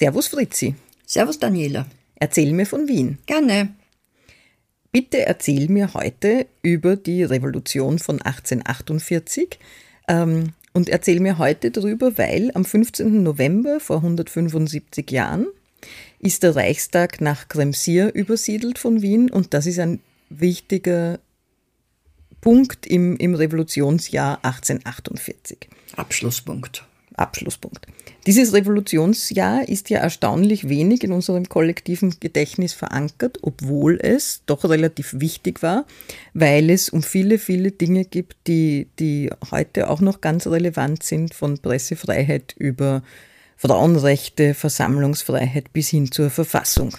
Servus Fritzi. Servus Daniela. Erzähl mir von Wien. Gerne. Bitte erzähl mir heute über die Revolution von 1848 ähm, und erzähl mir heute darüber, weil am 15. November vor 175 Jahren ist der Reichstag nach Kremsier übersiedelt von Wien und das ist ein wichtiger Punkt im, im Revolutionsjahr 1848. Abschlusspunkt. Abschlusspunkt. Dieses Revolutionsjahr ist ja erstaunlich wenig in unserem kollektiven Gedächtnis verankert, obwohl es doch relativ wichtig war, weil es um viele, viele Dinge gibt, die, die heute auch noch ganz relevant sind, von Pressefreiheit über Frauenrechte, Versammlungsfreiheit bis hin zur Verfassung.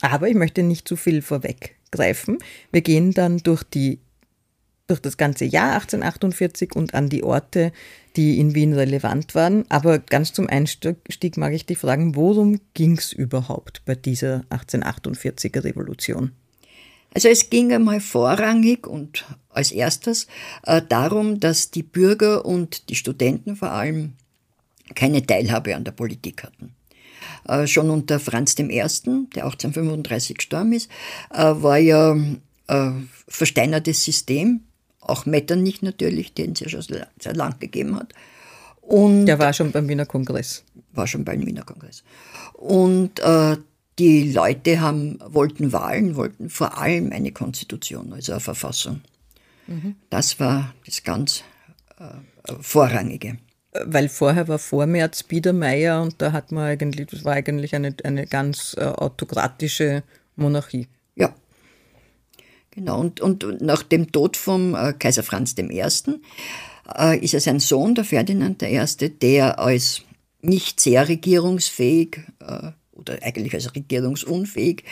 Aber ich möchte nicht zu viel vorweggreifen. Wir gehen dann durch die durch das ganze Jahr 1848 und an die Orte, die in Wien relevant waren. Aber ganz zum Einstieg mag ich dich fragen, worum ging es überhaupt bei dieser 1848er Revolution? Also es ging einmal vorrangig und als erstes äh, darum, dass die Bürger und die Studenten vor allem keine Teilhabe an der Politik hatten. Äh, schon unter Franz I., der 1835 gestorben ist, äh, war ja äh, versteinertes System auch Metternich natürlich, den es ja schon sehr lang gegeben hat. Und Der war schon beim Wiener Kongress. War schon beim Wiener Kongress. Und äh, die Leute haben, wollten Wahlen, wollten vor allem eine Konstitution, also eine Verfassung. Mhm. Das war das ganz äh, Vorrangige. Weil vorher war Vormärz Biedermeier und da hat man eigentlich, das war eigentlich eine, eine ganz äh, autokratische Monarchie. Genau, und, und nach dem Tod vom äh, Kaiser Franz I. Äh, ist er sein Sohn, der Ferdinand I., der als nicht sehr regierungsfähig äh, oder eigentlich als regierungsunfähig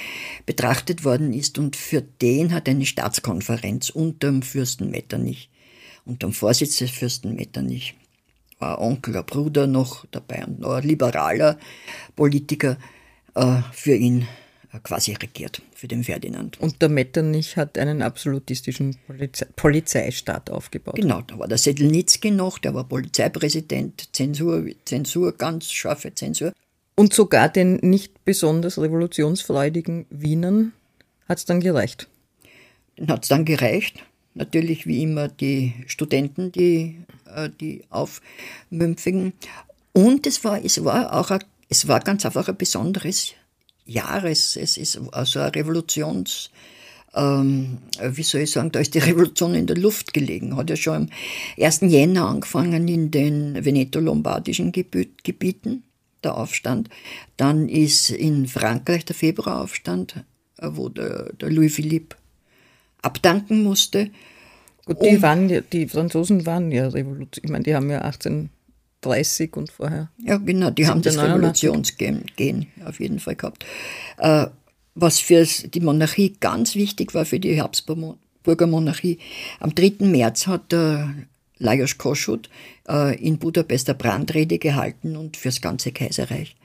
betrachtet worden ist und für den hat eine Staatskonferenz unter dem Fürsten Metternich, unter dem Vorsitz des Fürsten Metternich, war Onkel, ein Bruder noch dabei und noch ein liberaler Politiker äh, für ihn quasi regiert für den Ferdinand. Und der Metternich hat einen absolutistischen Polizei Polizeistaat aufgebaut. Genau, da war der Sedlnitzki noch, der war Polizeipräsident, Zensur, Zensur, ganz scharfe Zensur. Und sogar den nicht besonders revolutionsfreudigen Wienern hat es dann gereicht. Den hat es dann gereicht. Natürlich wie immer die Studenten, die, äh, die aufmümpfigen. Und es war, es war auch ein, es war ganz einfach ein besonderes Jahres. Es ist also eine Revolutions, ähm, wie soll ich sagen, da ist die Revolution in der Luft gelegen. Hat ja schon am 1. Jänner angefangen in den veneto-lombardischen Gebieten, der Aufstand. Dann ist in Frankreich der Februaraufstand, äh, wo der, der Louis Philippe abdanken musste. Gut, die, waren, die Franzosen waren ja Revolution. Ich meine, die haben ja 18 30 und vorher. Ja, genau, die haben das Revolutionsgehen auf jeden Fall gehabt. Äh, was für die Monarchie ganz wichtig war, für die Habsburger Monarchie. Am 3. März hat der Lajos Kossuth äh, in Budapest eine Brandrede gehalten und fürs ganze Kaiserreich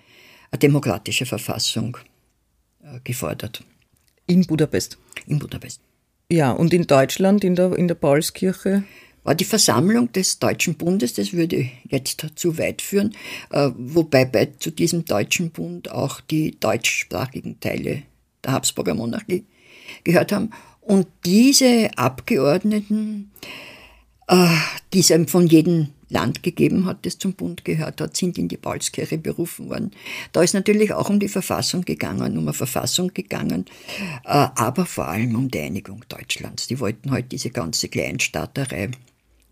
eine demokratische Verfassung äh, gefordert. In Budapest? In Budapest. Ja, und in Deutschland, in der, in der Paulskirche? War die Versammlung des Deutschen Bundes, das würde jetzt zu weit führen, äh, wobei bei, zu diesem Deutschen Bund auch die deutschsprachigen Teile der Habsburger Monarchie gehört haben. Und diese Abgeordneten, äh, die von jedem Land gegeben hat, das zum Bund gehört hat, sind in die Paulskirche berufen worden. Da ist natürlich auch um die Verfassung gegangen, um eine Verfassung gegangen, äh, aber vor allem um die Einigung Deutschlands. Die wollten halt diese ganze Kleinstaaterei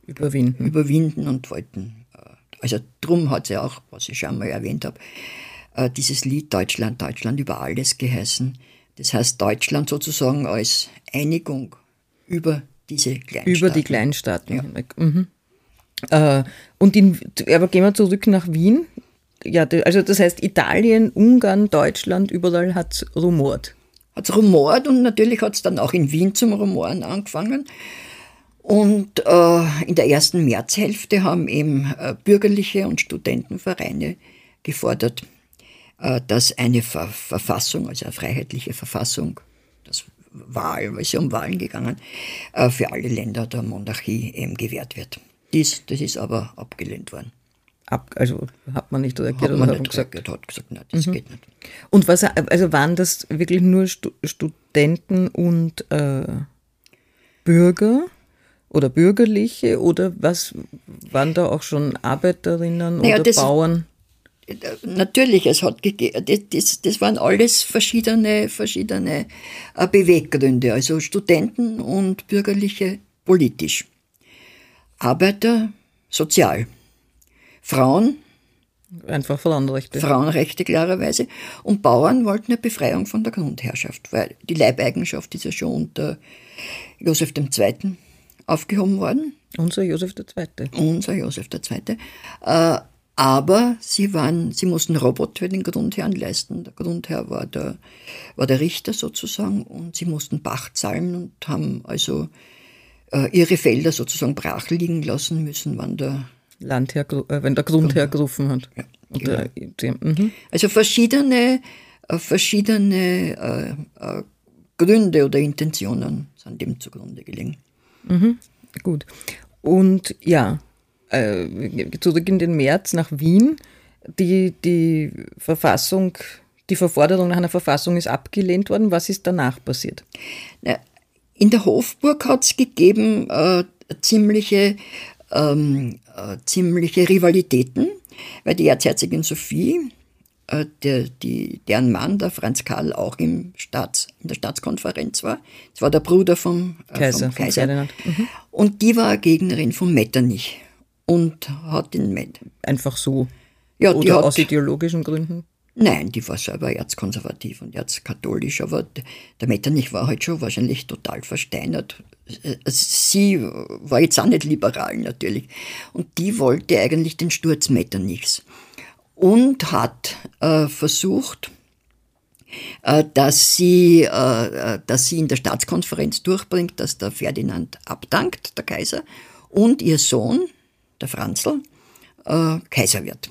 überwinden, überwinden und wollten, äh, also drum hat sie auch, was ich schon mal erwähnt habe, äh, dieses Lied Deutschland, Deutschland über alles geheißen. Das heißt Deutschland sozusagen als Einigung über diese Kleinstaaten. Über die Kleinstaaten ja. Mhm. Äh, und in, aber gehen wir zurück nach Wien. Ja, also das heißt Italien, Ungarn, Deutschland, überall hat es rumort. Hat es rumort und natürlich hat es dann auch in Wien zum Rumoren angefangen. Und äh, in der ersten Märzhälfte haben eben äh, bürgerliche und Studentenvereine gefordert, äh, dass eine Ver Verfassung, also eine freiheitliche Verfassung, das Wahl, weil es ja um Wahlen gegangen, äh, für alle Länder der Monarchie eben gewährt wird. Dies, das ist aber abgelehnt worden. Ab, also hat man nicht reagiert hat man nicht gesagt? Reagiert, hat gesagt, nein, das mhm. geht nicht. Und was, also waren das wirklich nur Stu Studenten und äh, Bürger oder Bürgerliche oder was waren da auch schon Arbeiterinnen naja, oder Bauern? Natürlich, es hat das, das waren alles verschiedene, verschiedene äh, Beweggründe, also Studenten und Bürgerliche politisch. Arbeiter sozial. Frauen Einfach Frauenrechte. Frauenrechte klarerweise. Und Bauern wollten eine Befreiung von der Grundherrschaft, weil die Leibeigenschaft ist ja schon unter Josef II. Aufgehoben worden. Unser Josef II. Unser Josef II. Äh, aber sie, waren, sie mussten Robot für den Grundherrn leisten. Der Grundherr war der, war der Richter sozusagen und sie mussten Pacht zahlen und haben also äh, ihre Felder sozusagen brach liegen lassen müssen, wann der Landherr, äh, wenn der Grundherr gerufen hat. Ja, genau. der, mhm. Also verschiedene, äh, verschiedene Gründe oder Intentionen sind dem zugrunde gelegen. Mhm. Gut. Und ja, äh, zurück in den März nach Wien. Die, die Verfassung, die Verforderung nach einer Verfassung ist abgelehnt worden. Was ist danach passiert? In der Hofburg hat es gegeben äh, ziemliche, ähm, äh, ziemliche Rivalitäten, weil die Erzherzogin Sophie, der, die, deren Mann, der Franz Karl, auch im Staats, in der Staatskonferenz war. Das war der Bruder vom äh, Kaiser. Vom Kaiser. Mhm. Und die war Gegnerin von Metternich und hat den Met. Einfach so? Ja, Oder die hat, aus ideologischen Gründen? Nein, die war selber erzkonservativ und erzkatholisch, aber der Metternich war halt schon wahrscheinlich total versteinert. Sie war jetzt auch nicht liberal natürlich. Und die wollte eigentlich den Sturz Metternichs und hat äh, versucht, äh, dass, sie, äh, dass sie in der Staatskonferenz durchbringt, dass der Ferdinand abdankt, der Kaiser, und ihr Sohn, der Franzl, äh, Kaiser wird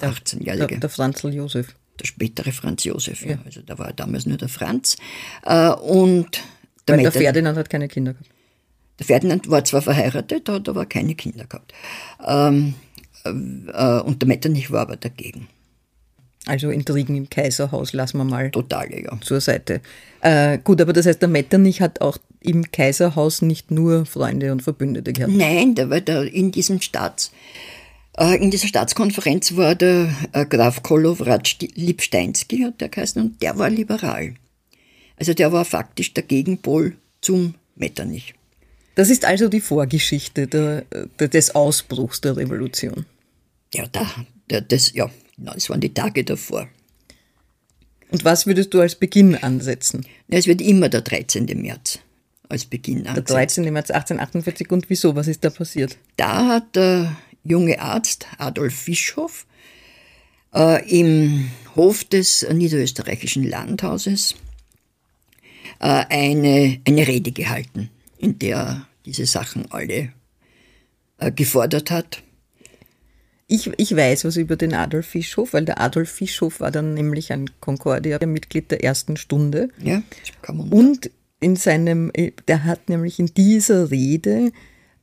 der 18-Jährige. Der, der Franzl Josef. Der spätere Franz Josef, ja. Also da war damals nur der Franz. Äh, und der, der Ferdinand hat keine Kinder gehabt. Der Ferdinand war zwar verheiratet, hat aber keine Kinder gehabt. Ähm, äh, und der Metternich war aber dagegen. Also Intrigen im Kaiserhaus lassen wir mal Totale, ja. zur Seite. Äh, gut, aber das heißt, der Metternich hat auch im Kaiserhaus nicht nur Freunde und Verbündete gehabt. Nein, der war da in diesem Staats, äh, in dieser Staatskonferenz war der äh, Graf Kolowrat Lipsteinski, hat der geheißen, und der war liberal. Also der war faktisch der Gegenpol zum Metternich. Das ist also die Vorgeschichte der, der, des Ausbruchs der Revolution. Ja, da, der, das, ja, das waren die Tage davor. Und was würdest du als Beginn ansetzen? Es wird immer der 13. März als Beginn ansetzen. Der 13. März 1848 und wieso? Was ist da passiert? Da hat der junge Arzt Adolf Fischhoff äh, im Hof des niederösterreichischen Landhauses äh, eine, eine Rede gehalten, in der er diese Sachen alle äh, gefordert hat. Ich, ich weiß was über den Adolf Fischhof, weil der Adolf Fischhof war dann nämlich ein Concordia-Mitglied der ersten Stunde. Ja, kann man Und in seinem, der hat nämlich in dieser Rede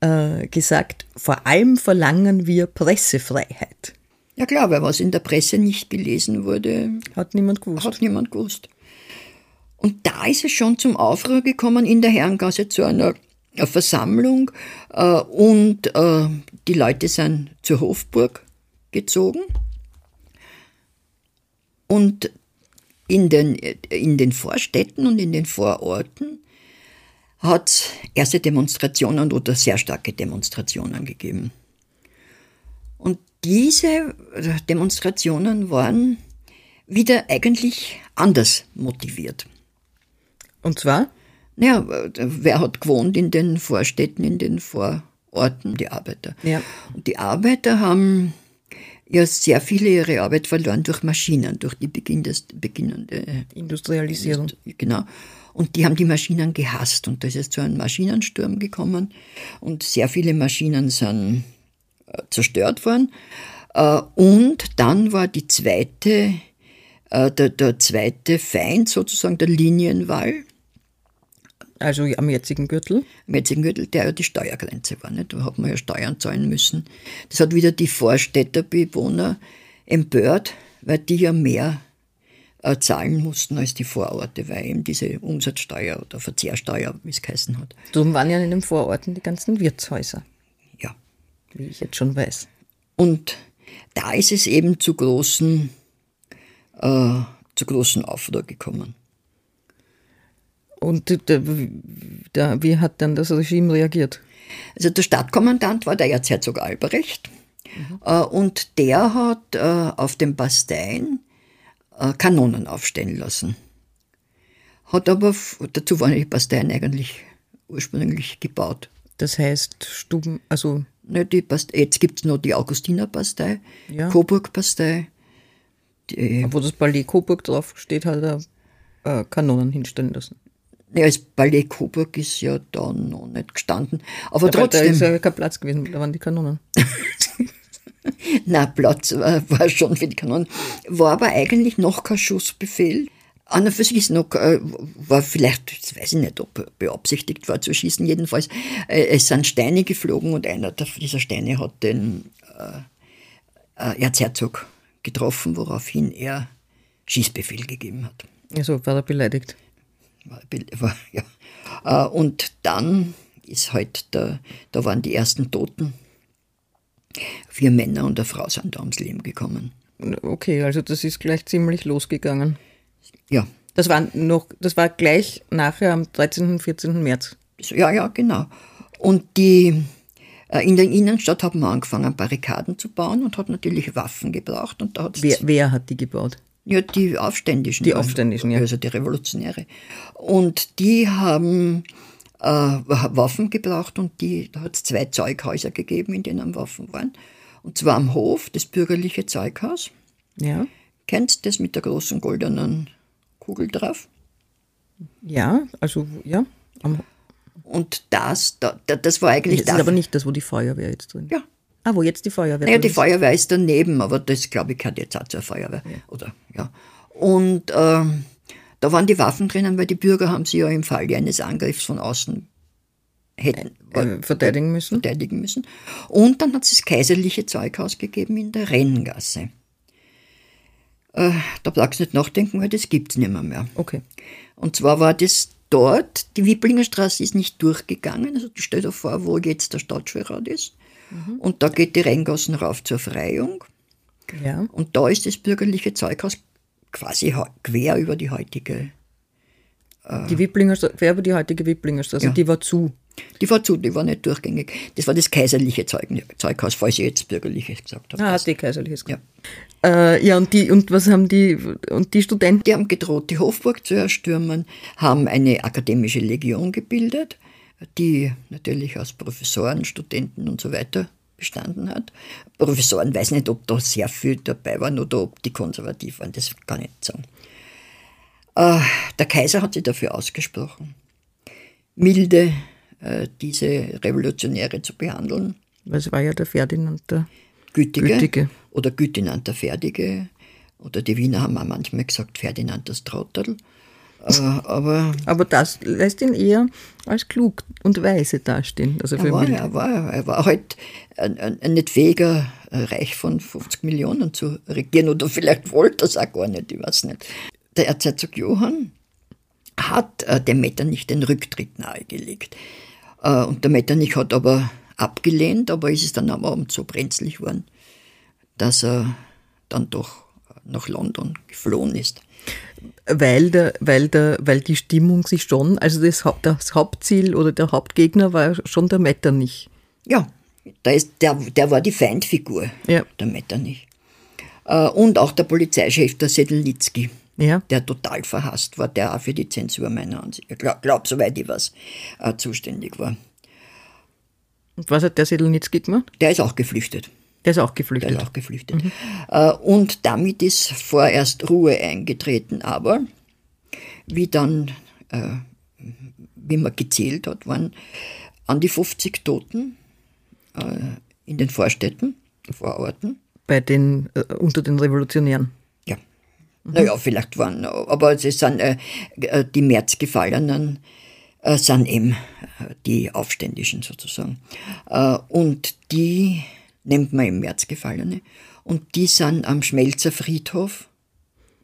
äh, gesagt, vor allem verlangen wir Pressefreiheit. Ja klar, weil was in der Presse nicht gelesen wurde, hat niemand gewusst. Hat niemand gewusst. Und da ist es schon zum Aufruhr gekommen in der Herrengasse zu einer eine Versammlung äh, und äh, die Leute sind zur Hofburg gezogen. Und in den, in den Vorstädten und in den Vororten hat es erste Demonstrationen oder sehr starke Demonstrationen gegeben. Und diese Demonstrationen waren wieder eigentlich anders motiviert. Und zwar? Ja, wer hat gewohnt in den Vorstädten, in den Vororten? Die Arbeiter. Ja. Und die Arbeiter haben ja sehr viele ihre Arbeit verloren durch Maschinen, durch die Beginn des, beginnende Industrialisierung. Genau. Und die haben die Maschinen gehasst. Und da ist es zu einem Maschinensturm gekommen. Und sehr viele Maschinen sind äh, zerstört worden. Äh, und dann war die zweite, äh, der, der zweite Feind sozusagen der Linienwall. Also am jetzigen Gürtel? Am jetzigen Gürtel, der ja die Steuergrenze war. Nicht? Da hat man ja Steuern zahlen müssen. Das hat wieder die Vorstädterbewohner empört, weil die ja mehr äh, zahlen mussten als die Vororte, weil eben diese Umsatzsteuer oder Verzehrsteuer, wie es geheißen hat. Darum waren ja in den Vororten die ganzen Wirtshäuser. Ja. Wie ich jetzt schon weiß. Und da ist es eben zu großen, äh, zu großen Aufruhr gekommen. Und der, wie hat dann das Regime reagiert? Also der Stadtkommandant war der Erzherzog Albrecht mhm. und der hat äh, auf dem Bastein äh, Kanonen aufstellen lassen. Hat aber, dazu waren die Basteien eigentlich ursprünglich gebaut. Das heißt Stuben, also... Ne, die Bastei, jetzt gibt es noch die Augustinerbastei, ja. Coburg-Bastei. Wo das Ballet Coburg drauf steht, hat er äh, Kanonen hinstellen lassen. Ja, das Ballet Coburg ist ja da noch nicht gestanden. Aber ja, trotzdem. Da ist ja kein Platz gewesen, da waren die Kanonen. Na, Platz war, schon für die Kanonen. War aber eigentlich noch kein Schussbefehl. An und für sich ist noch, äh, war vielleicht, jetzt weiß ich nicht, ob beabsichtigt war zu schießen, jedenfalls, äh, es sind Steine geflogen und einer dieser Steine hat den äh, äh, Erzherzog getroffen, woraufhin er Schießbefehl gegeben hat. Also war er beleidigt? Ja. Und dann ist halt, der, da waren die ersten Toten Vier Männer und eine Frau sind da ums Leben gekommen. Okay, also das ist gleich ziemlich losgegangen. Ja. Das war noch, das war gleich nachher am 13. und 14. März. Ja, ja, genau. Und die, äh, in der Innenstadt haben wir angefangen, Barrikaden zu bauen und hat natürlich Waffen gebraucht. Und da wer, wer hat die gebaut? Ja, die Aufständischen. Die Aufständischen, ja. Also die Revolutionäre. Und die haben äh, Waffen gebraucht und die, da hat es zwei Zeughäuser gegeben, in denen Waffen waren. Und zwar am Hof, das bürgerliche Zeughaus. Ja. Kennst du das mit der großen goldenen Kugel drauf? Ja, also ja. und das, da, das war eigentlich. Das ist aber nicht das, wo die Feuerwehr jetzt drin ist. Ja. Ah, wo jetzt die Feuerwehr Naja, die ist. Feuerwehr ist daneben, aber das, glaube ich, gehört jetzt auch zur Feuerwehr. Ja. Oder, ja. Und ähm, da waren die Waffen drinnen, weil die Bürger haben sie ja im Falle eines Angriffs von außen hätten äh, verteidigen müssen. Verteidigen müssen. Und dann hat es das kaiserliche Zeughaus gegeben in der Renngasse. Äh, da brauchst du nicht nachdenken, weil das gibt es nicht mehr, mehr. Okay. Und zwar war das dort, die Wiblinger Straße ist nicht durchgegangen, also stell dir vor, wo jetzt der Stadtschulrat ist. Mhm. Und da geht die Renngassen rauf zur Freiung. Ja. Und da ist das bürgerliche Zeughaus quasi quer über die heutige. Äh, die Wiblinger, quer über die heutige Wiplingerstraße, ja. die war zu. Die war zu, die war nicht durchgängig. Das war das kaiserliche Zeug, Zeughaus, falls ich jetzt bürgerliches gesagt habe. Ah, hast du kaiserliches gesagt. Ja. Äh, ja, und die, und was haben die, und die Studenten? Die haben gedroht, die Hofburg zu erstürmen, haben eine akademische Legion gebildet, die natürlich aus Professoren, Studenten und so weiter bestanden hat. Professoren weiß nicht, ob da sehr viel dabei waren oder ob die konservativ waren, das kann ich nicht sagen. Äh, der Kaiser hat sich dafür ausgesprochen, milde äh, diese Revolutionäre zu behandeln. Was war ja der Ferdinand der Gütige, Gütige. oder Gütinand der Fertige. Oder die Wiener haben auch manchmal gesagt Ferdinand das Trottel. Äh, aber, aber das lässt ihn eher als klug und weise dastehen. Also er, war, er, war, er war halt nicht fähiger Reich von 50 Millionen zu regieren oder vielleicht wollte er es auch gar nicht, ich weiß nicht. Der Erzherzog Johann hat äh, dem Metter nicht den Rücktritt nahegelegt. Äh, und der Metternich hat aber abgelehnt, aber ist es dann am Abend so brenzlig geworden, dass er dann doch nach London geflohen ist. Weil, der, weil, der, weil die Stimmung sich schon, also das, das Hauptziel oder der Hauptgegner war schon der Metternich. Ja, da ist, der, der war die Feindfigur, ja. der Metternich. Äh, und auch der Polizeichef, der Sedlnitzki, ja. der total verhasst war, der auch für die Zensur meiner Ansicht, ich glaube, glaub, soweit ich weiß, äh, zuständig war. Und was hat der Sedlnitzki gemacht? Der ist auch geflüchtet. Der ist auch geflüchtet. Der ist auch geflüchtet. Mhm. Und damit ist vorerst Ruhe eingetreten, aber wie dann, äh, wie man gezählt hat, waren an die 50 Toten äh, in den Vorstädten, Vororten. Bei den, äh, unter den Revolutionären? Ja. Mhm. Naja, vielleicht waren, aber es sind äh, die Märzgefallenen äh, sind eben die Aufständischen sozusagen. und die nennt man im März Gefallene. Und die sind am Schmelzer Friedhof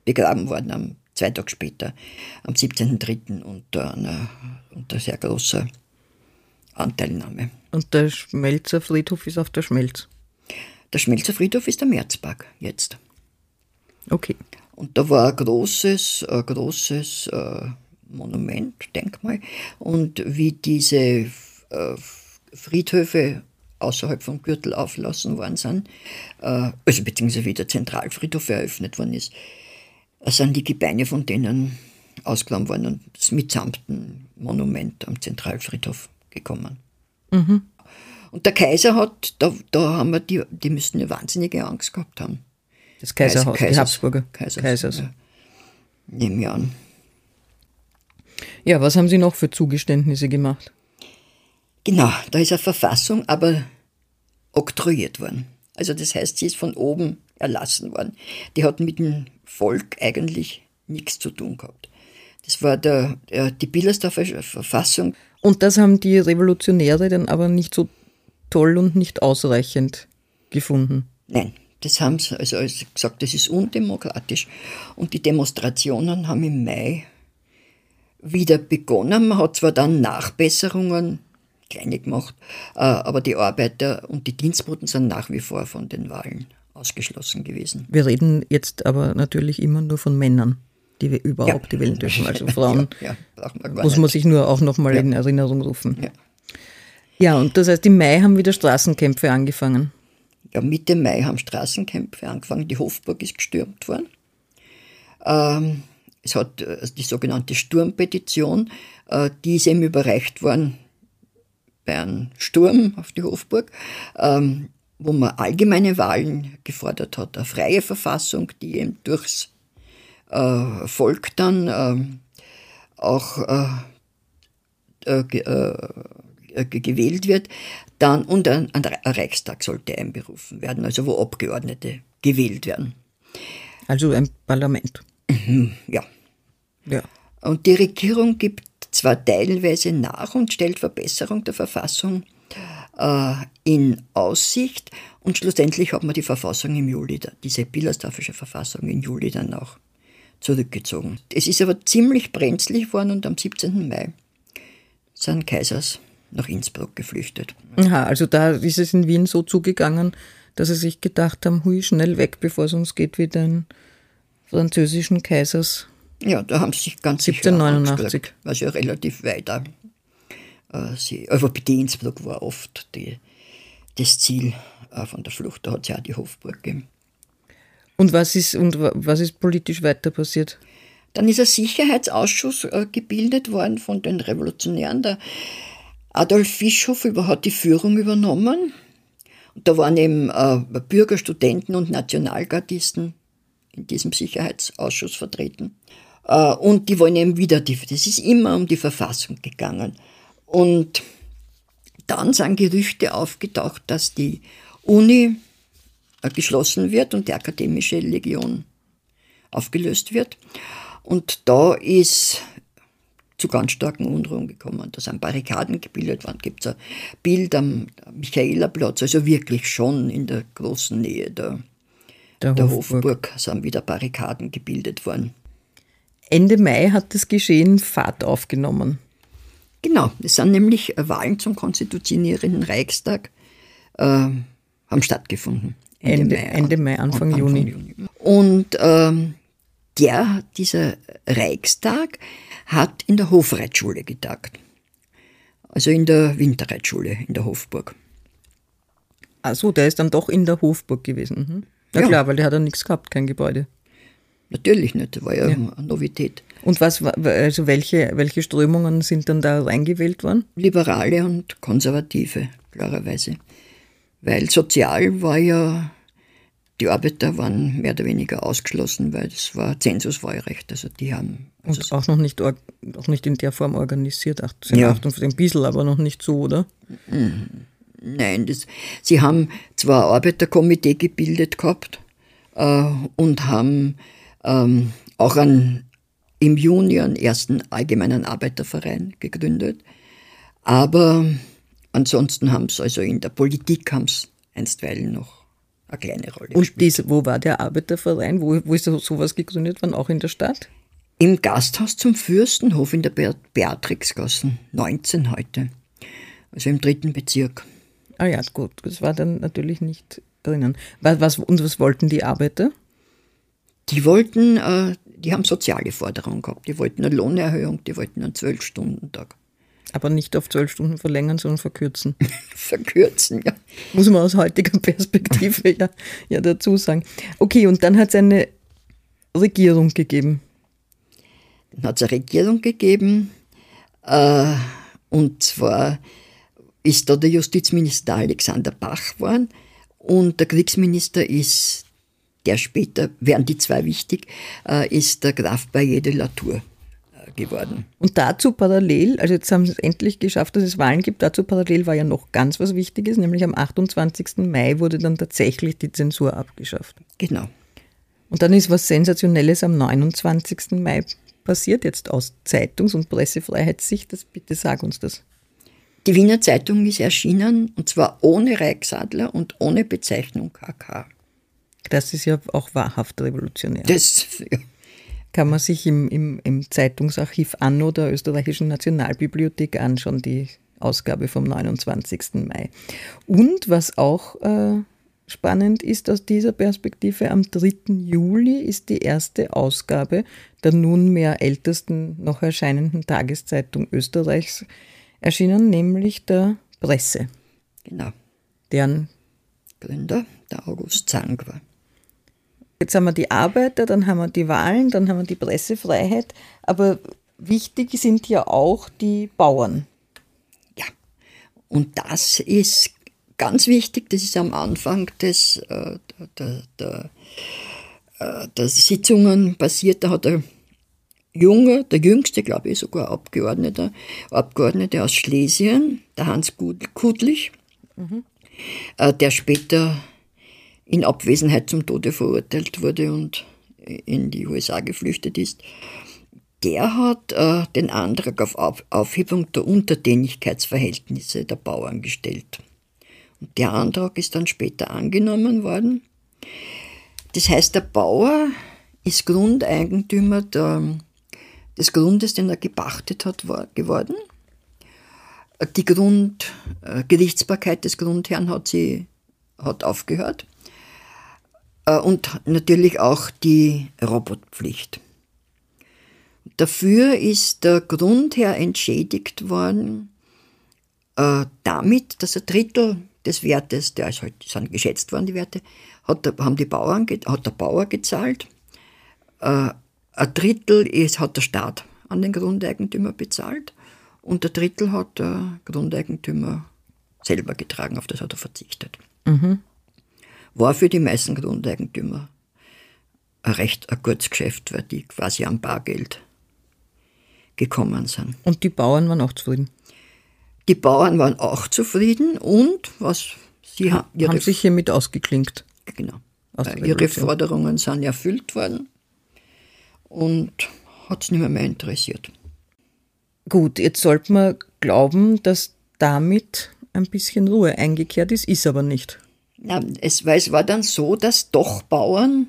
begraben worden, am, zwei Tage später, am 17.03. unter einer unter sehr großer Anteilnahme. Und der Schmelzer Friedhof ist auf der Schmelz? Der Schmelzer Friedhof ist der Märzpark jetzt. Okay. Und da war ein großes, ein großes äh, Monument, Denkmal. Und wie diese äh, Friedhöfe außerhalb vom Gürtel auflassen worden sind, äh, also beziehungsweise wie der Zentralfriedhof eröffnet worden ist, äh, sind die Gebeine von denen ausgegraben worden und das mitsamt ein Monument am Zentralfriedhof gekommen. Mhm. Und der Kaiser hat, da, da haben wir die, die müssten eine wahnsinnige Angst gehabt haben. Das Kaiserhaus, Kaisers, die Habsburger. Kaisers, Kaisers. Ja. Nehmen wir an. Ja, was haben Sie noch für Zugeständnisse gemacht? Genau, da ist eine Verfassung aber oktroyiert worden. Also das heißt, sie ist von oben erlassen worden. Die hat mit dem Volk eigentlich nichts zu tun gehabt. Das war der, die Billersdorfer Verfassung. Und das haben die Revolutionäre dann aber nicht so toll und nicht ausreichend gefunden. Nein, das haben sie also, also gesagt, das ist undemokratisch. Und die Demonstrationen haben im Mai wieder begonnen. Man hat zwar dann Nachbesserungen kleine gemacht. Äh, aber die Arbeiter und die Dienstboten sind nach wie vor von den Wahlen ausgeschlossen gewesen. Wir reden jetzt aber natürlich immer nur von Männern, die wir überhaupt ja. wählen dürfen. Also Frauen ja, ja, man muss man sich nur auch nochmal ja. in Erinnerung rufen. Ja. ja, und das heißt, im Mai haben wieder Straßenkämpfe angefangen. Ja, Mitte Mai haben Straßenkämpfe angefangen. Die Hofburg ist gestürmt worden. Ähm, es hat äh, die sogenannte Sturmpetition, äh, die ist eben überreicht worden bei einem Sturm auf die Hofburg, ähm, wo man allgemeine Wahlen gefordert hat, eine freie Verfassung, die eben durchs äh, Volk dann äh, auch äh, äh gewählt wird, dann und ein, ein Reichstag sollte einberufen werden, also wo Abgeordnete gewählt werden. Also ein Parlament. Mhm, ja. ja. Und die Regierung gibt zwar teilweise nach und stellt Verbesserung der Verfassung äh, in Aussicht und schlussendlich hat man die Verfassung im Juli, diese Billersdorfische Verfassung im Juli dann auch zurückgezogen. Es ist aber ziemlich brenzlig worden und am 17. Mai sind Kaisers nach Innsbruck geflüchtet. Aha, also da ist es in Wien so zugegangen, dass sie sich gedacht haben, hui, schnell weg, bevor es uns geht wie den französischen Kaisers ja, da haben sie sich ganz 1789. War ja relativ weit. Äh, sie, bei Innsbruck war oft die, das Ziel äh, von der Flucht. Da hat es ja auch die Hofburg gegeben. Und was ist, und was ist politisch weiter passiert? Dann ist ein Sicherheitsausschuss äh, gebildet worden von den Revolutionären. Der Adolf Fischhoff hat die Führung übernommen. Und da waren eben Bürger, Studenten und Nationalgardisten in diesem Sicherheitsausschuss vertreten. Äh, und die wollen eben wieder, die, das ist immer um die Verfassung gegangen. Und dann sind Gerüchte aufgetaucht, dass die Uni äh, geschlossen wird und die akademische Legion aufgelöst wird. Und da ist zu ganz starken Unruhen gekommen. Da sind Barrikaden gebildet worden. Gibt es ein Bild am Michaelerplatz, also wirklich schon in der großen Nähe der, der, der Hofburg. Hofburg sind wieder Barrikaden gebildet worden. Ende Mai hat das Geschehen Fahrt aufgenommen. Genau, es sind nämlich Wahlen zum konstitutionierenden Reichstag äh, haben stattgefunden. Ende, Ende Mai, Ende Mai Anfang, Anfang Juni. Juni. Und ähm, der, dieser Reichstag hat in der Hofreitschule getagt. Also in der Winterreitschule in der Hofburg. Achso, der ist dann doch in der Hofburg gewesen. Mhm. Na ja. klar, weil der hat ja nichts gehabt, kein Gebäude. Natürlich nicht, das war ja, ja. eine Novität. Und was, also welche, welche Strömungen sind dann da reingewählt worden? Liberale und Konservative, klarerweise. Weil sozial war ja, die Arbeiter waren mehr oder weniger ausgeschlossen, weil es war Zensuswahlrecht. Also die haben. Also und auch noch nicht, auch nicht in der Form organisiert, ja. ein bisschen, aber noch nicht so, oder? Mhm. Nein, das, sie haben zwar ein Arbeiterkomitee gebildet gehabt äh, und haben ähm, auch an, im Juni einen ersten allgemeinen Arbeiterverein gegründet. Aber ansonsten haben sie also in der Politik haben sie einstweilen noch eine kleine Rolle Und gespielt. Diese, wo war der Arbeiterverein? Wo, wo ist sowas gegründet worden? Auch in der Stadt? Im Gasthaus zum Fürstenhof in der Beatrixgassen, 19 heute. Also im dritten Bezirk. Ah ja, gut, das war dann natürlich nicht drinnen. Was, was, und was wollten die Arbeiter? Die wollten, äh, die haben soziale Forderungen gehabt. Die wollten eine Lohnerhöhung, die wollten einen Zwölf-Stunden-Tag. Aber nicht auf zwölf Stunden verlängern, sondern verkürzen. verkürzen, ja. Muss man aus heutiger Perspektive ja, ja dazu sagen. Okay, und dann hat es eine Regierung gegeben. Dann hat es eine Regierung gegeben, äh, und zwar ist da der Justizminister Alexander Bach geworden und der Kriegsminister ist, der später, wären die zwei wichtig, äh, ist der Graf Bayer de Latour äh, geworden. Und dazu parallel, also jetzt haben sie es endlich geschafft, dass es Wahlen gibt, dazu parallel war ja noch ganz was Wichtiges, nämlich am 28. Mai wurde dann tatsächlich die Zensur abgeschafft. Genau. Und dann ist was Sensationelles am 29. Mai passiert, jetzt aus Zeitungs- und Pressefreiheitssicht. Das, bitte sag uns das. Die Wiener Zeitung ist erschienen und zwar ohne Reichsadler und ohne Bezeichnung KK. Das ist ja auch wahrhaft revolutionär. Das kann man sich im, im, im Zeitungsarchiv Anno der Österreichischen Nationalbibliothek anschauen, die Ausgabe vom 29. Mai. Und was auch äh, spannend ist aus dieser Perspektive, am 3. Juli ist die erste Ausgabe der nunmehr ältesten noch erscheinenden Tageszeitung Österreichs erschienen, nämlich der Presse. Genau. Deren Gründer der August Zank war. Jetzt haben wir die Arbeiter, dann haben wir die Wahlen, dann haben wir die Pressefreiheit, aber wichtig sind ja auch die Bauern. Ja, und das ist ganz wichtig, das ist am Anfang des, äh, der, der, der, der Sitzungen passiert, da hat er junger, der jüngste, glaube ich, sogar Abgeordneter, Abgeordnete aus Schlesien, der Hans Kudlich, mhm. äh, der später in Abwesenheit zum Tode verurteilt wurde und in die USA geflüchtet ist. Der hat äh, den Antrag auf, auf Aufhebung der Untertänigkeitsverhältnisse der Bauern gestellt. Und der Antrag ist dann später angenommen worden. Das heißt, der Bauer ist Grundeigentümer der des Grundes, den er gepachtet hat, war, geworden. Die Grundgerichtsbarkeit äh, des Grundherrn hat, sie, hat aufgehört. Äh, und natürlich auch die Robotpflicht. Dafür ist der Grundherr entschädigt worden äh, damit, dass ein Drittel des Wertes, der ist halt, sind geschätzt worden, die Werte, hat, haben die Bauern, hat der Bauer gezahlt. Äh, ein Drittel ist, hat der Staat an den Grundeigentümer bezahlt und ein Drittel hat der Grundeigentümer selber getragen, auf das hat er verzichtet. Mhm. War für die meisten Grundeigentümer ein recht ein gutes Geschäft, weil die quasi am Bargeld gekommen sind. Und die Bauern waren auch zufrieden? Die Bauern waren auch zufrieden und was sie ha haben sich hiermit ausgeklinkt. Genau. ihre Forderungen sind erfüllt worden und hat es nicht mehr, mehr interessiert. Gut, jetzt sollte man glauben, dass damit ein bisschen Ruhe eingekehrt ist, ist aber nicht. Ja, es, weil es war dann so, dass doch Bauern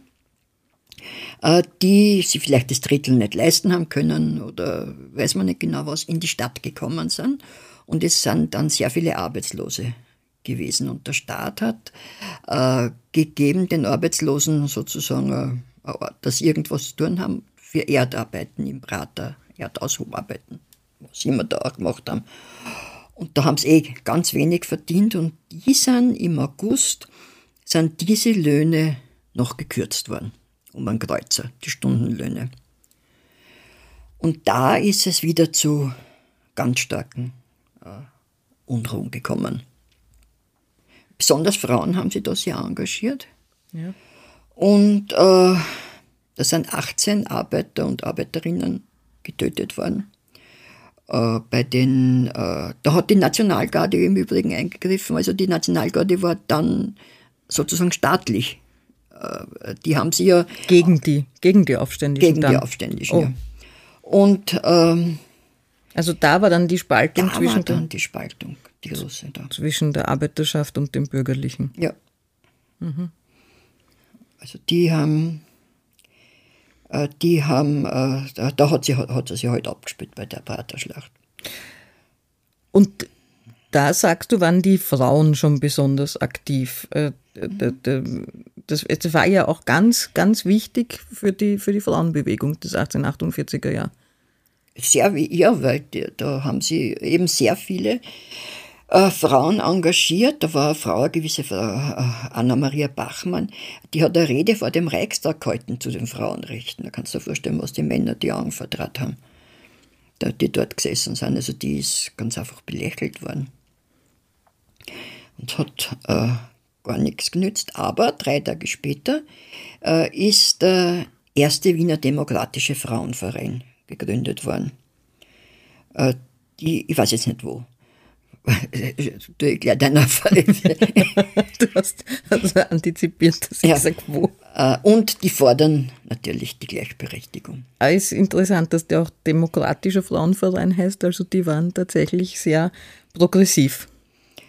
äh, die sie vielleicht das Drittel nicht leisten haben können oder weiß man nicht genau was, in die Stadt gekommen sind. Und es sind dann sehr viele Arbeitslose gewesen. Und der Staat hat äh, gegeben den Arbeitslosen sozusagen, äh, dass irgendwas zu tun haben für Erdarbeiten im Prater, Erdaushubarbeit was immer da auch gemacht haben. Und da haben sie eh ganz wenig verdient und die sind im August, sind diese Löhne noch gekürzt worden, um einen Kreuzer, die Stundenlöhne. Und da ist es wieder zu ganz starken äh, Unruhen gekommen. Besonders Frauen haben sich da sehr engagiert. Ja. Und äh, da sind 18 Arbeiter und Arbeiterinnen getötet worden. Äh, bei den, äh, da hat die Nationalgarde im Übrigen eingegriffen. Also die Nationalgarde war dann sozusagen staatlich. Äh, die haben sie ja. Gegen die, gegen die Aufständischen. Gegen dann. die Aufständischen, oh. ja. Und. Ähm, also da war dann die Spaltung da zwischen. War dann die Spaltung, die große da. Zwischen der Arbeiterschaft und dem Bürgerlichen. Ja. Mhm. Also die haben die haben, äh, da hat sie, hat sie sich halt abgespielt bei der Praterschlacht. Und da sagst du, waren die Frauen schon besonders aktiv. Äh, das, das war ja auch ganz, ganz wichtig für die, für die Frauenbewegung des 1848er Jahres. Sehr, ja, weil da haben sie eben sehr viele äh, Frauen engagiert. Da war eine Frau, eine gewisse Frau, äh, Anna-Maria Bachmann, die hat eine Rede vor dem Reichstag gehalten zu den Frauenrechten. Da kannst du dir vorstellen, was die Männer die anvertraut haben, die dort gesessen sind. Also die ist ganz einfach belächelt worden. Und hat äh, gar nichts genützt. Aber drei Tage später äh, ist der erste Wiener Demokratische Frauenverein gegründet worden. Äh, die, ich weiß jetzt nicht wo, du erklär deiner Du hast also antizipiert, dass ich ja. sage, wo. Äh, und die fordern natürlich die Gleichberechtigung. Es ist interessant, dass der auch Demokratischer Frauenverein heißt, also die waren tatsächlich sehr progressiv.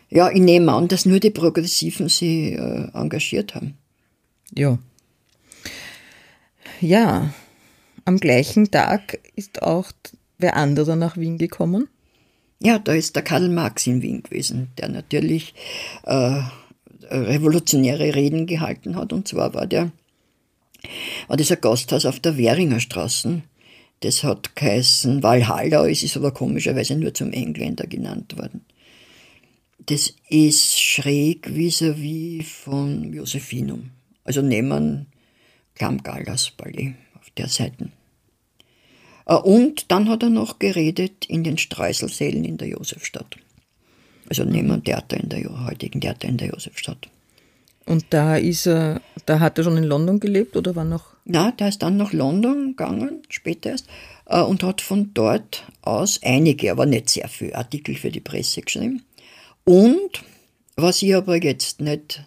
Ja, ich nehme an, dass nur die Progressiven sie äh, engagiert haben. Ja. Ja, am gleichen Tag ist auch wer anderer nach Wien gekommen. Ja, da ist der Karl Marx in Wien gewesen, der natürlich äh, revolutionäre Reden gehalten hat. Und zwar war der war dieser Gasthaus auf der Währinger Straße. Das hat geheißen Valhalla, es ist aber komischerweise nur zum Engländer genannt worden. Das ist schräg vis-à-vis -vis von Josephinum, also neben Klamgallas Palais auf der Seite. Äh, und dann hat er noch geredet in den Streuselsälen in der Josefstadt. Also neben dem Theater in der heutigen Theater in der Josefstadt. Und da ist er, da hat er schon in London gelebt oder war noch? Na, der ist dann nach London gegangen, später erst, äh, und hat von dort aus einige, aber nicht sehr viele Artikel für die Presse geschrieben. Und was ich aber jetzt nicht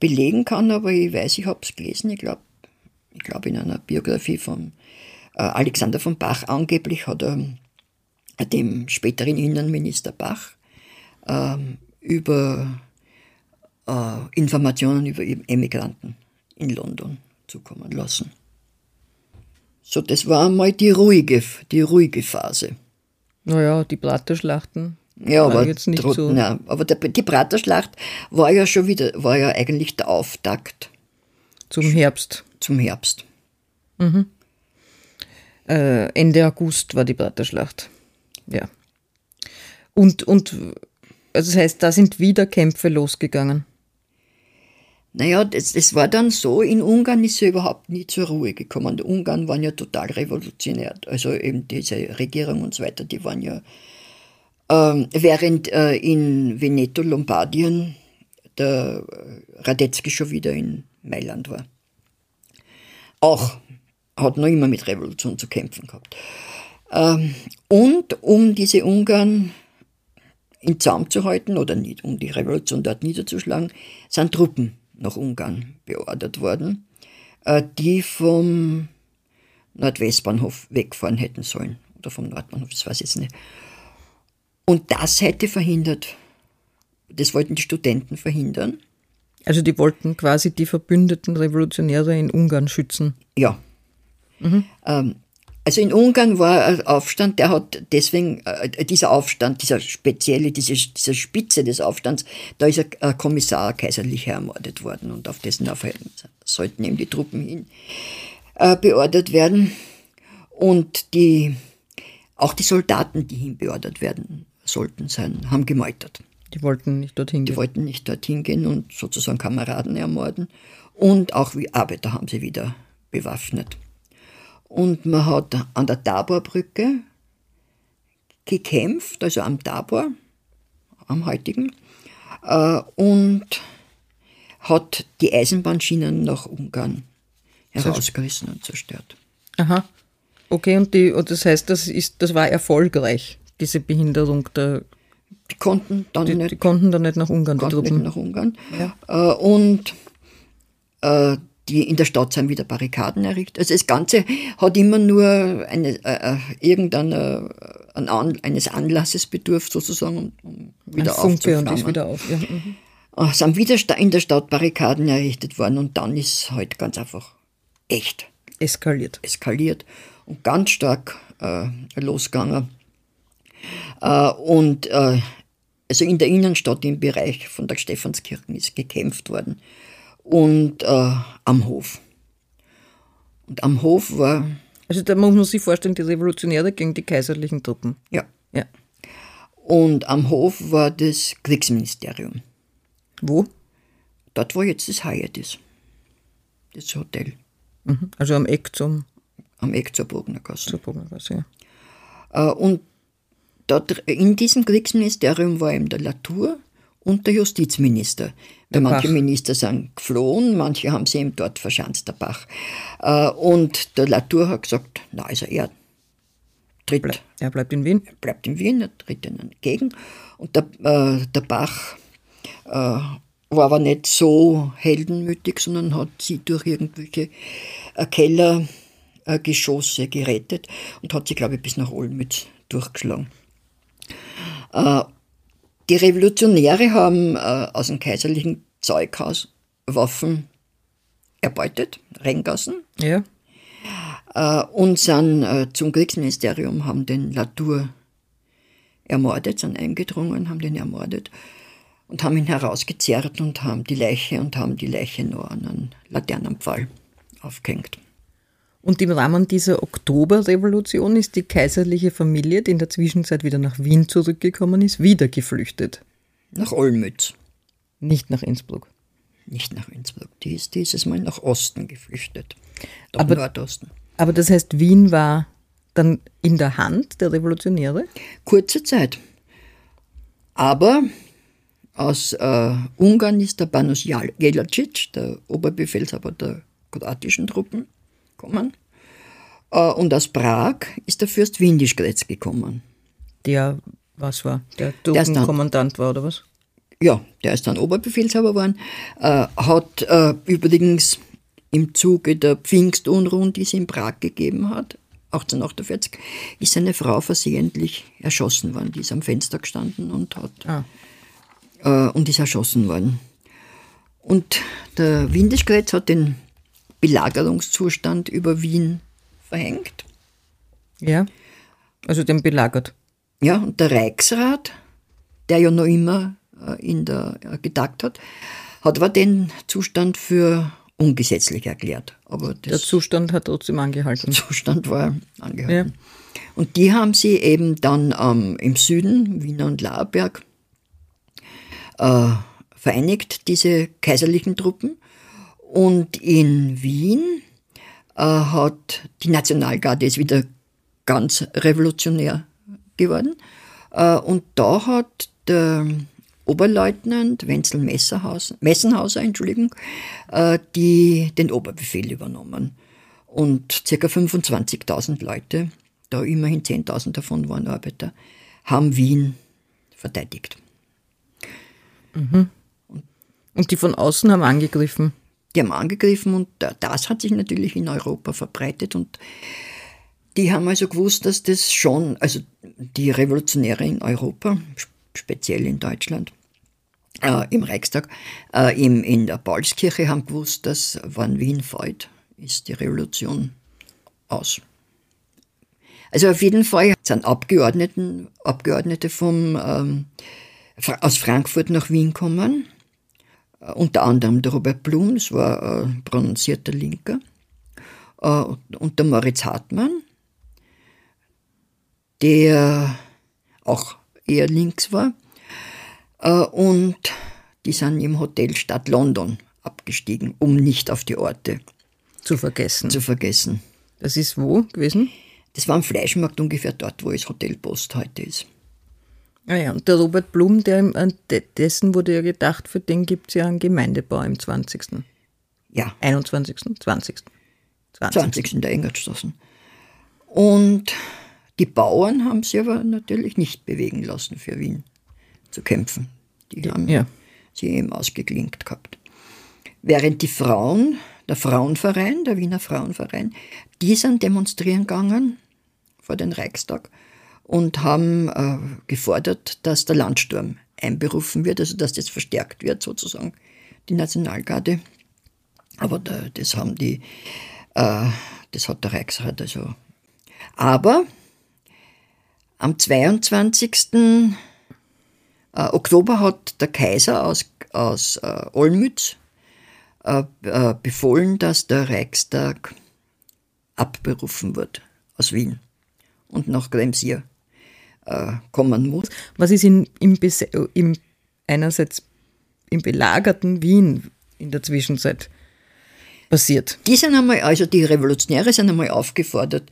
belegen kann, aber ich weiß, ich habe es gelesen, ich glaube, ich glaube in einer Biografie von Alexander von Bach angeblich hat er dem späteren Innenminister Bach ähm, über äh, Informationen über Emigranten in London zukommen lassen. So, das war einmal die ruhige, die ruhige Phase. Naja, die Praterschlachten. Ja, aber, jetzt nicht so. Nein, aber der, die Praterschlacht war ja schon wieder, war ja eigentlich der Auftakt. Zum Herbst. Zum Herbst. Mhm. Äh, Ende August war die Praterschlacht. Ja. Und, und also das heißt, da sind wieder Kämpfe losgegangen. Naja, das, das war dann so, in Ungarn ist sie überhaupt nie zur Ruhe gekommen. Die Ungarn waren ja total revolutionär. Also eben diese Regierung und so weiter, die waren ja, ähm, während äh, in Veneto, Lombardien, der Radetzky schon wieder in Mailand war. Auch hat noch immer mit Revolution zu kämpfen gehabt. Ähm, und um diese Ungarn in Zaum zu halten oder nicht, um die Revolution dort niederzuschlagen, sind Truppen nach Ungarn beordert worden, äh, die vom Nordwestbahnhof wegfahren hätten sollen. Oder vom Nordbahnhof, das weiß ich jetzt nicht. Und das hätte verhindert, das wollten die Studenten verhindern, Also die wollten quasi die verbündeten Revolutionäre in Ungarn schützen. Ja. Mhm. Ähm, also in Ungarn war ein Aufstand, der hat deswegen, äh, dieser Aufstand, dieser spezielle, diese, diese Spitze des Aufstands, da ist ein, ein Kommissar kaiserlicher ermordet worden und auf dessen Aufhängen sollten eben die Truppen hin äh, beordert werden. Und die, auch die Soldaten, die hinbeordert werden sollten sein, haben gemeutert. Die wollten nicht dorthin gehen. Die wollten nicht dorthin gehen und sozusagen Kameraden ermorden. Und auch wie Arbeiter haben sie wieder bewaffnet. Und man hat an der Taborbrücke gekämpft, also am Tabor, am heutigen, äh, und hat die Eisenbahnschienen nach Ungarn herausgerissen und zerstört. Aha. Okay, und, die, und das heißt, das, ist, das war erfolgreich, diese Behinderung der. Die konnten dann die, nicht. Die konnten dann nicht nach Ungarn, die Truppen. Nicht nach Ungarn. Ja. Äh, und äh, die in der Stadt sind wieder Barrikaden errichtet. Also das Ganze hat immer nur eine, äh, äh irgendeine, ein An, eines Anlasses bedurft, sozusagen, um wieder aufzuflammen. Wieder auf. Ja. Mhm. Es sind wieder in der Stadt Barrikaden errichtet worden und dann ist halt ganz einfach echt eskaliert. Eskaliert und ganz stark äh, losgegangen. Äh, und äh, also in der Innenstadt im Bereich von der Stephanskirche ist gekämpft worden und äh, am Hof. Und am Hof war. Also da muss man sich vorstellen, die Revolutionäre gegen die kaiserlichen Truppen. Ja. ja. Und am Hof war das Kriegsministerium. Wo? Dort, wo jetzt das Hyatt ist. Das Hotel. Mhm. Also am Eck zum. Am Eck zur Bognergasse. Zur Bognergasse, ja. Äh, und dort in diesem Kriegsministerium war eben der Latour und der Justizminister. Der manche Bach. Minister sind geflohen, manche haben sie eben dort verschanzt, der Bach. Äh, und der Latour hat gesagt, na also er tritt. Ble er bleibt in Wien? Er bleibt in Wien, er tritt ihnen entgegen. Und der, äh, der Bach äh, war aber nicht so heldenmütig, sondern hat sie durch irgendwelche äh, Kellergeschosse gerettet und hat sie, glaube ich, bis nach Olmütz durchgeschlagen. Äh, die Revolutionäre haben äh, aus dem kaiserlichen Zeughaus Waffen erbeutet, Rengassen. Ja. Äh, und sind äh, zum Kriegsministerium, haben den Latour ermordet, sind eingedrungen, haben den ermordet und haben ihn herausgezerrt und haben die Leiche und haben die Leiche nur an einen Laternenpfahl aufgehängt. Und im Rahmen dieser Oktoberrevolution ist die kaiserliche Familie, die in der Zwischenzeit wieder nach Wien zurückgekommen ist, wieder geflüchtet. Nach Olmütz. Nicht nach Innsbruck. Nicht nach Innsbruck. Die ist dieses Mal nach Osten geflüchtet. Nach aber, Nordosten. Aber das heißt, Wien war dann in der Hand der Revolutionäre? Kurze Zeit. Aber aus äh, Ungarn ist der Banus Jelacic, der Oberbefehlshaber der kroatischen Truppen, gekommen. Äh, und aus Prag ist der Fürst Windischgrätz gekommen. Der, was war? Der Truppenkommandant war, oder was? Ja, der ist dann Oberbefehlshaber geworden. Äh, hat äh, übrigens im Zuge der Pfingstunruhen, die es in Prag gegeben hat, 1848, ist seine Frau versehentlich erschossen worden. Die ist am Fenster gestanden und hat ah. äh, und ist erschossen worden. Und der Windischgrätz hat den Belagerungszustand über Wien verhängt. Ja, also den belagert. Ja, und der Reichsrat, der ja noch immer in der, äh, gedacht hat, hat aber den Zustand für ungesetzlich erklärt. Aber der Zustand hat trotzdem angehalten. Der Zustand war angehalten. Ja. Und die haben sie eben dann ähm, im Süden, Wiener und Laerberg, äh, vereinigt, diese kaiserlichen Truppen. Und in Wien äh, hat die Nationalgarde ist wieder ganz revolutionär geworden. Äh, und da hat der Oberleutnant Wenzel Messenhauser, Entschuldigung, äh, die, den Oberbefehl übernommen. Und ca. 25.000 Leute, da immerhin 10.000 davon waren Arbeiter, haben Wien verteidigt. Mhm. Und die von außen haben angegriffen? Die haben angegriffen und das hat sich natürlich in Europa verbreitet und die haben also gewusst, dass das schon, also die Revolutionäre in Europa, speziell in Deutschland, äh, im Reichstag, äh, im, in der Paulskirche haben gewusst, dass wenn Wien fällt, ist die Revolution aus. Also auf jeden Fall sind Abgeordneten, Abgeordnete vom, ähm, aus Frankfurt nach Wien gekommen. Äh, unter anderem der Robert Blum, das war ein prononcierter Linker. Äh, und der Moritz Hartmann, der auch eher links war. Äh, und die sind im Hotel Stadt London abgestiegen, um nicht auf die Orte zu vergessen. Zu vergessen. Das ist wo gewesen? Das war am Fleischmarkt ungefähr dort, wo das Hotel Post heute ist. Ah ja, und der Robert Blum, der, an dessen wurde ja gedacht, für den gibt es ja einen Gemeindebau im 20. Ja. 21. 20. 20. 20. der Engertstraßen. Und die Bauern haben sich aber natürlich nicht bewegen lassen, für Wien zu kämpfen. Die haben ja. sie eben ausgeklinkt gehabt. Während die Frauen, der Frauenverein, der Wiener Frauenverein, die sind demonstrieren gegangen vor den Reichstag und haben äh, gefordert, dass der Landsturm einberufen wird, also dass das verstärkt wird sozusagen, die Nationalgarde. Aber da, das haben die, äh, das hat der Reichsrat also. Aber am 22. Äh, Oktober hat der Kaiser aus, aus äh, Olmütz äh, äh, befohlen, dass der Reichstag abberufen wird aus Wien und nach Gremsier äh, kommen muss. Was ist in, im, im, einerseits im belagerten Wien in der Zwischenzeit passiert? Die sind einmal, also die Revolutionäre sind einmal aufgefordert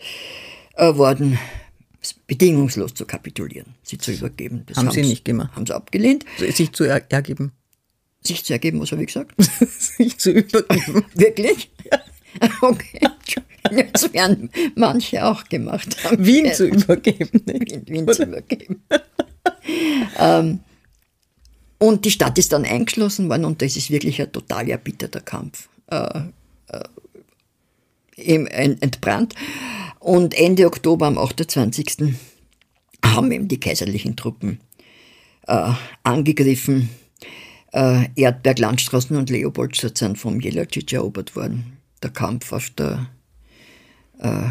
worden, bedingungslos zu kapitulieren, sie zu übergeben. Das haben sie nicht gemacht. Haben sie abgelehnt. Sich zu er ergeben. Sich zu ergeben, was habe ich gesagt? sich zu übergeben. Wirklich? Ja. Okay. Das werden manche auch gemacht haben. Wien zu übergeben. Wien, Wien zu übergeben. ähm, und die Stadt ist dann eingeschlossen worden und das ist wirklich ein total erbitterter Kampf. Äh, äh, entbrannt. Und Ende Oktober, am 28. haben eben die kaiserlichen Truppen äh, angegriffen. Äh, Erdberg, Landstraßen und Leopoldstadt sind vom Jelacic erobert worden. Der Kampf auf der äh,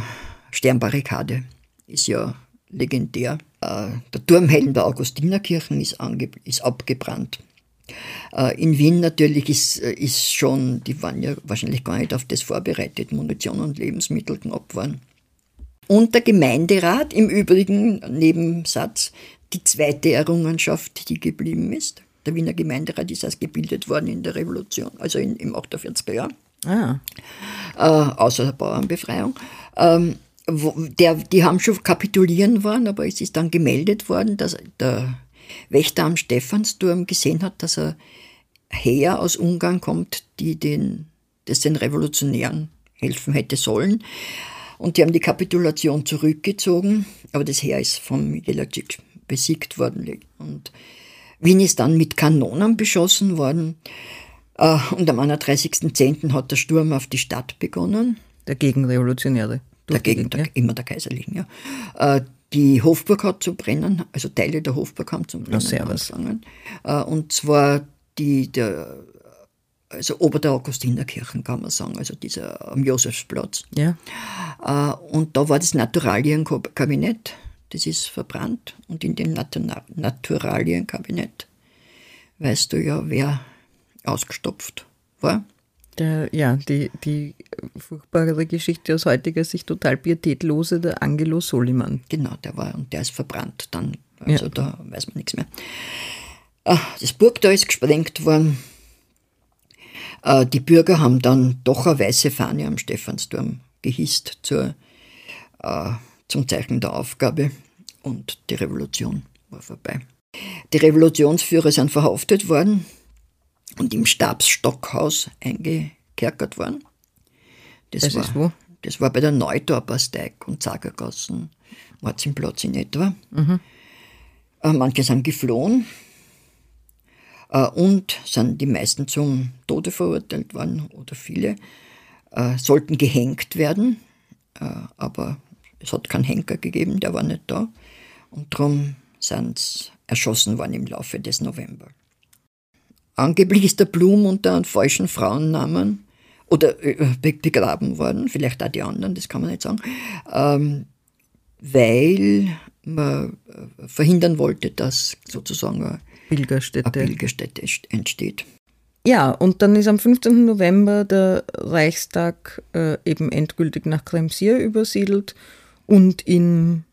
Sternbarrikade ist ja legendär. Äh, der Turmhelm der Augustinerkirchen ist, ist abgebrannt. Äh, in Wien natürlich ist, äh, ist schon, die waren ja wahrscheinlich gar nicht auf das vorbereitet, Munition und Lebensmittel knapp waren. Und der Gemeinderat im übrigen Nebensatz, die zweite Errungenschaft, die geblieben ist. Der Wiener Gemeinderat ist erst gebildet worden in der Revolution, also in, im 48er Jahr. Ah. Äh, außer der Bauernbefreiung. Ähm, wo, der, die haben schon kapitulieren wollen, aber es ist dann gemeldet worden, dass der Wächter am Stephansturm gesehen hat, dass er Heer aus Ungarn kommt, die den, das den Revolutionären helfen hätte sollen. Und die haben die Kapitulation zurückgezogen, aber das Heer ist vom Jelacic besiegt worden. Und Wien ist dann mit Kanonen beschossen worden. Äh, und am 31.10. hat der Sturm auf die Stadt begonnen. Der Gegenrevolutionäre. Dagegen, der, ja. immer der Kaiserlichen, ja. Äh, die Hofburg hat zu brennen, also Teile der Hofburg haben zu brennen oh, angefangen. Äh, und zwar die, der, also ober der Augustinerkirchen kann man sagen, also dieser am Josefsplatz. Ja. Und da war das Naturalienkabinett, das ist verbrannt. Und in dem Naturalienkabinett weißt du ja, wer ausgestopft war. Der, ja, die, die furchtbare Geschichte aus heutiger Sicht total pietätlose, der Angelo Soliman. Genau, der war und der ist verbrannt dann. Also ja. da weiß man nichts mehr. Ah, das Burgtor ist gesprengt worden. Ah, die Bürger haben dann doch eine weiße Fahne am Stephansturm gehisst zur, äh, zum Zeichen der Aufgabe und die Revolution war vorbei. Die Revolutionsführer sind verhaftet worden und im Stabsstockhaus eingekerkert worden. Das, das war, ist wo? Das war bei der Neutorpersteig und Zagergassen, Marzinplatz in etwa. Mhm. Äh, manche sind geflohen äh, und sind die meisten zum Tode verurteilt worden oder viele äh, sollten gehängt werden, aber es hat keinen Henker gegeben, der war nicht da und darum sind sie erschossen worden im Laufe des November. Angeblich ist der Blum unter einem falschen Frauennamen oder äh, begraben worden, vielleicht auch die anderen, das kann man nicht sagen, ähm, weil man äh, verhindern wollte, dass sozusagen eine Pilgerstätte. eine Pilgerstätte entsteht. Ja, und dann ist am 15. November der Reichstag äh, eben endgültig nach Kremsier übersiedelt und in.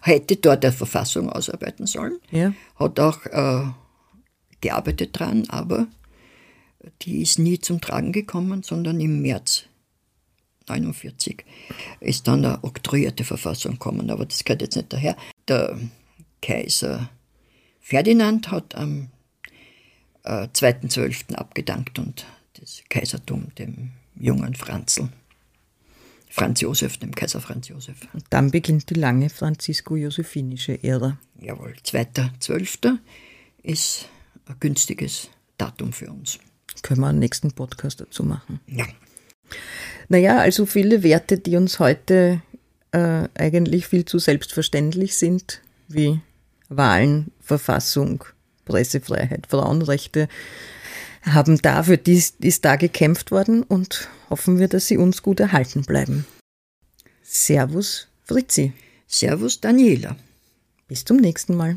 Hätte dort eine Verfassung ausarbeiten sollen. Ja. Hat auch äh, gearbeitet dran, aber die ist nie zum Tragen gekommen, sondern im März 49 ist dann eine oktroyierte Verfassung gekommen, aber das gehört jetzt nicht daher. Der Kaiser Ferdinand hat am äh, 2.12. abgedankt und das Kaisertum dem jungen Franzl, Franz Josef, dem Kaiser Franz Josef. Und dann beginnt die lange franzisko-josephinische Ära. Jawohl, 2.12. ist ein günstiges Datum für uns. Können wir einen nächsten Podcast dazu machen. Ja. Naja, also viele Werte, die uns heute äh, eigentlich viel zu selbstverständlich sind, wie Wahlen, Verfassung, Pressefreiheit, Frauenrechte, haben dafür dies, ist da gekämpft worden und hoffen wir, dass sie uns gut erhalten bleiben. Servus, Fritzi. Servus, Daniela. Bis zum nächsten Mal.